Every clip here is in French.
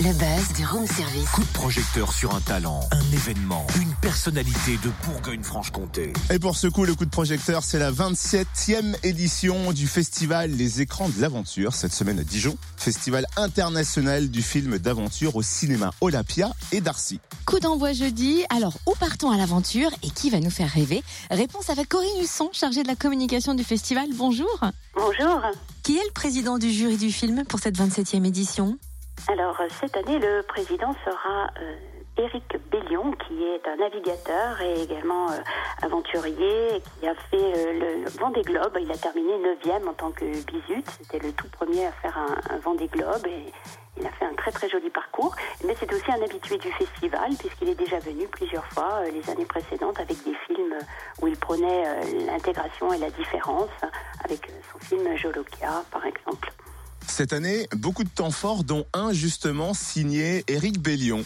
Le buzz du room service. Coup de projecteur sur un talent, un événement, une personnalité de Bourgogne-Franche-Comté. Et pour ce coup, le coup de projecteur, c'est la 27e édition du festival Les Écrans de l'Aventure, cette semaine à Dijon. Festival international du film d'aventure au cinéma Olympia et Darcy. Coup d'envoi jeudi. Alors, où partons à l'aventure et qui va nous faire rêver? Réponse avec Corinne Husson, chargée de la communication du festival. Bonjour. Bonjour. Qui est le président du jury du film pour cette 27e édition? Alors, euh, cette année, le président sera euh, Éric Bellion, qui est un navigateur et également euh, aventurier, qui a fait euh, le, Vendée Globe. Il a terminé 9e en tant que bisute. C'était le tout premier à faire un, un Vendée Globe et il a fait un très très joli parcours. Mais c'est aussi un habitué du festival, puisqu'il est déjà venu plusieurs fois euh, les années précédentes avec des films où il prenait euh, l'intégration et la différence, avec son film Jolokia, par exemple. Cette année, beaucoup de temps forts, dont un justement signé Éric Bellion.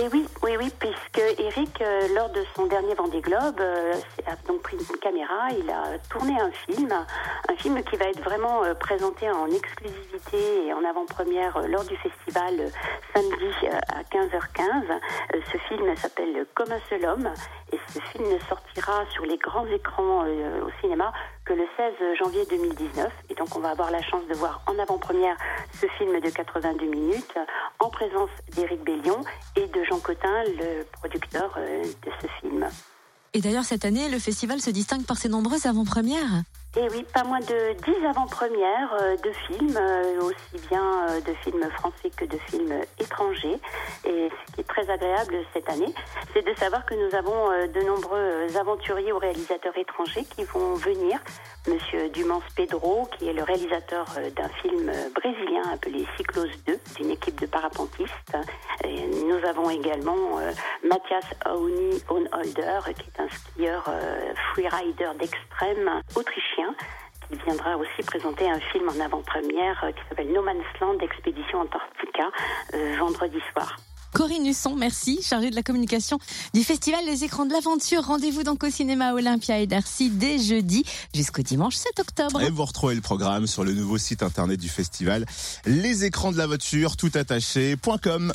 Et oui, oui, oui, puisque Eric, euh, lors de son dernier Vendée Globe, euh, a donc pris une caméra, il a tourné un film, un film qui va être vraiment euh, présenté en exclusivité et en avant-première lors du festival samedi à 15h15. Euh, ce film s'appelle Comme un seul homme et ce film ne sortira sur les grands écrans au cinéma que le 16 janvier 2019. Et donc on va avoir la chance de voir en avant-première ce film de 82 minutes en présence d'Éric Bellion et Jean Cotin, le producteur euh, de ce film. Et d'ailleurs, cette année, le festival se distingue par ses nombreuses avant-premières. Et oui, pas moins de 10 avant-premières euh, de films, euh, aussi bien de films français que de films étrangers. Et agréable cette année, c'est de savoir que nous avons euh, de nombreux aventuriers ou réalisateurs étrangers qui vont venir. Monsieur Dumans Pedro, qui est le réalisateur euh, d'un film euh, brésilien appelé Cyclos 2, d'une équipe de parapentistes. Nous avons également euh, Mathias Auni Onholder, qui est un skieur euh, freerider d'extrême autrichien qui viendra aussi présenter un film en avant-première euh, qui s'appelle No Man's Land Expédition Antarctica euh, vendredi soir. Corinne Husson, merci, chargée de la communication du festival Les Écrans de l'Aventure. Rendez-vous donc au cinéma Olympia et Darcy dès jeudi jusqu'au dimanche 7 octobre. Et vous retrouvez le programme sur le nouveau site internet du festival, les écrans de la voiture, tout attaché.com.